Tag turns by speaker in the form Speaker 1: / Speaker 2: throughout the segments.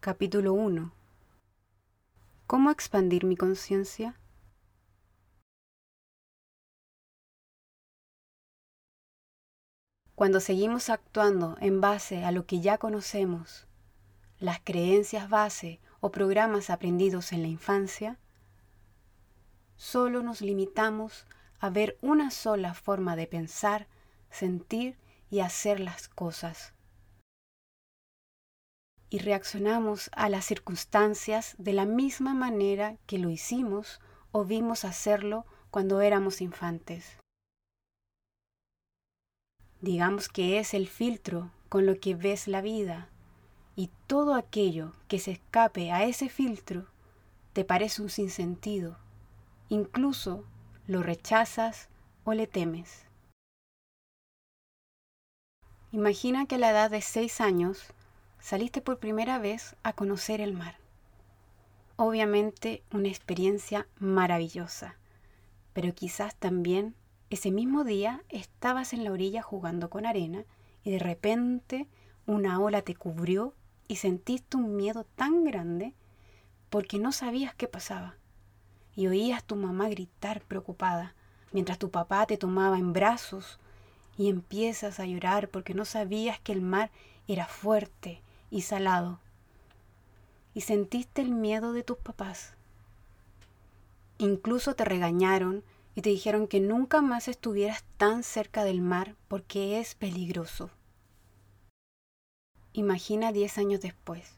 Speaker 1: Capítulo 1 ¿Cómo expandir mi conciencia? Cuando seguimos actuando en base a lo que ya conocemos, las creencias base o programas aprendidos en la infancia, solo nos limitamos a ver una sola forma de pensar, sentir y hacer las cosas y reaccionamos a las circunstancias de la misma manera que lo hicimos o vimos hacerlo cuando éramos infantes. Digamos que es el filtro con lo que ves la vida y todo aquello que se escape a ese filtro te parece un sinsentido, incluso lo rechazas o le temes. Imagina que a la edad de seis años saliste por primera vez a conocer el mar. Obviamente una experiencia maravillosa, pero quizás también ese mismo día estabas en la orilla jugando con arena y de repente una ola te cubrió y sentiste un miedo tan grande porque no sabías qué pasaba. Y oías tu mamá gritar preocupada mientras tu papá te tomaba en brazos y empiezas a llorar porque no sabías que el mar era fuerte y salado. Y sentiste el miedo de tus papás. Incluso te regañaron y te dijeron que nunca más estuvieras tan cerca del mar porque es peligroso. Imagina 10 años después.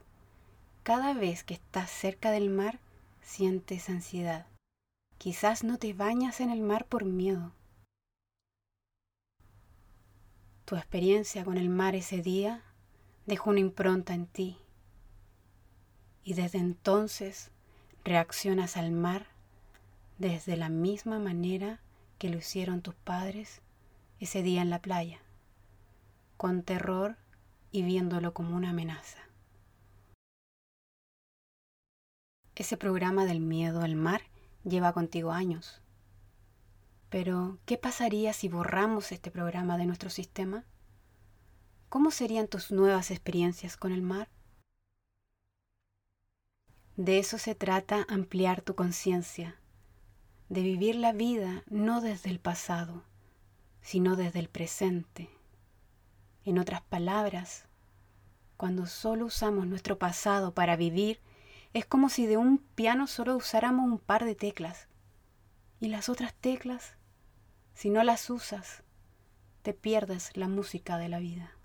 Speaker 1: Cada vez que estás cerca del mar, sientes ansiedad. Quizás no te bañas en el mar por miedo. Tu experiencia con el mar ese día dejó una impronta en ti y desde entonces reaccionas al mar desde la misma manera que lo hicieron tus padres ese día en la playa, con terror y viéndolo como una amenaza. Ese programa del miedo al mar lleva contigo años. Pero, ¿qué pasaría si borramos este programa de nuestro sistema? ¿Cómo serían tus nuevas experiencias con el mar? De eso se trata ampliar tu conciencia, de vivir la vida no desde el pasado, sino desde el presente. En otras palabras, cuando solo usamos nuestro pasado para vivir, es como si de un piano solo usáramos un par de teclas. Y las otras teclas, si no las usas, te pierdes la música de la vida.